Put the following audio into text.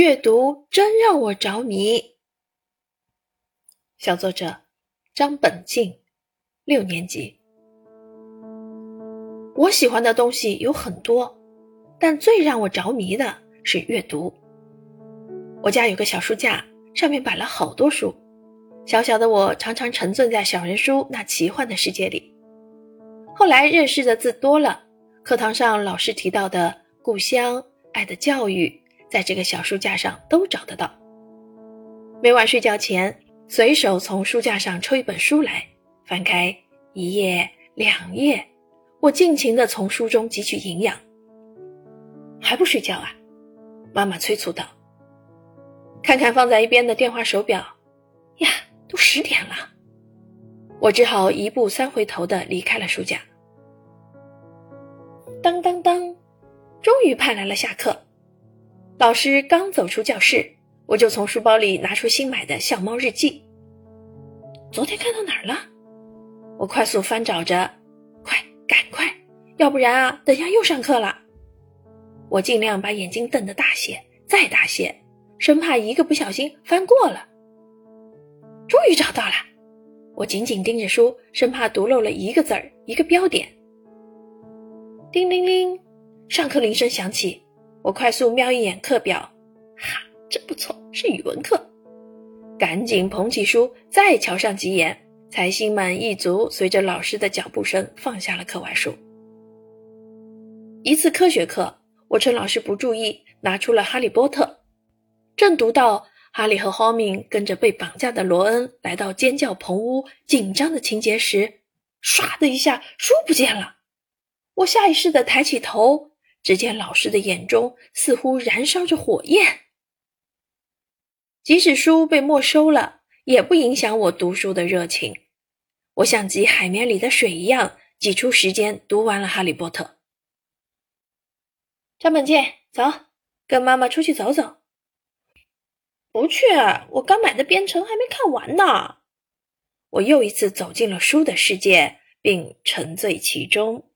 阅读真让我着迷。小作者张本静，六年级。我喜欢的东西有很多，但最让我着迷的是阅读。我家有个小书架，上面摆了好多书。小小的我常常沉醉在小人书那奇幻的世界里。后来认识的字多了，课堂上老师提到的故乡、爱的教育。在这个小书架上都找得到。每晚睡觉前，随手从书架上抽一本书来，翻开一页、两页，我尽情地从书中汲取营养。还不睡觉啊？妈妈催促道。看看放在一边的电话手表，呀，都十点了。我只好一步三回头地离开了书架。当当当，终于盼来了下课。老师刚走出教室，我就从书包里拿出新买的《笑猫日记》。昨天看到哪儿了？我快速翻找着，快，赶快，要不然啊，等下又上课了。我尽量把眼睛瞪得大些，再大些，生怕一个不小心翻过了。终于找到了，我紧紧盯着书，生怕读漏了一个字儿，一个标点。叮铃铃，上课铃声响起。我快速瞄一眼课表，哈，真不错，是语文课。赶紧捧起书，再瞧上几眼，才心满意足。随着老师的脚步声，放下了课外书。一次科学课，我趁老师不注意，拿出了《哈利波特》，正读到哈利和霍敏跟着被绑架的罗恩来到尖叫棚屋紧张的情节时，唰的一下，书不见了。我下意识地抬起头。只见老师的眼中似乎燃烧着火焰。即使书被没收了，也不影响我读书的热情。我像挤海绵里的水一样，挤出时间读完了《哈利波特》。张本健，走，跟妈妈出去走走。不去，我刚买的编程还没看完呢。我又一次走进了书的世界，并沉醉其中。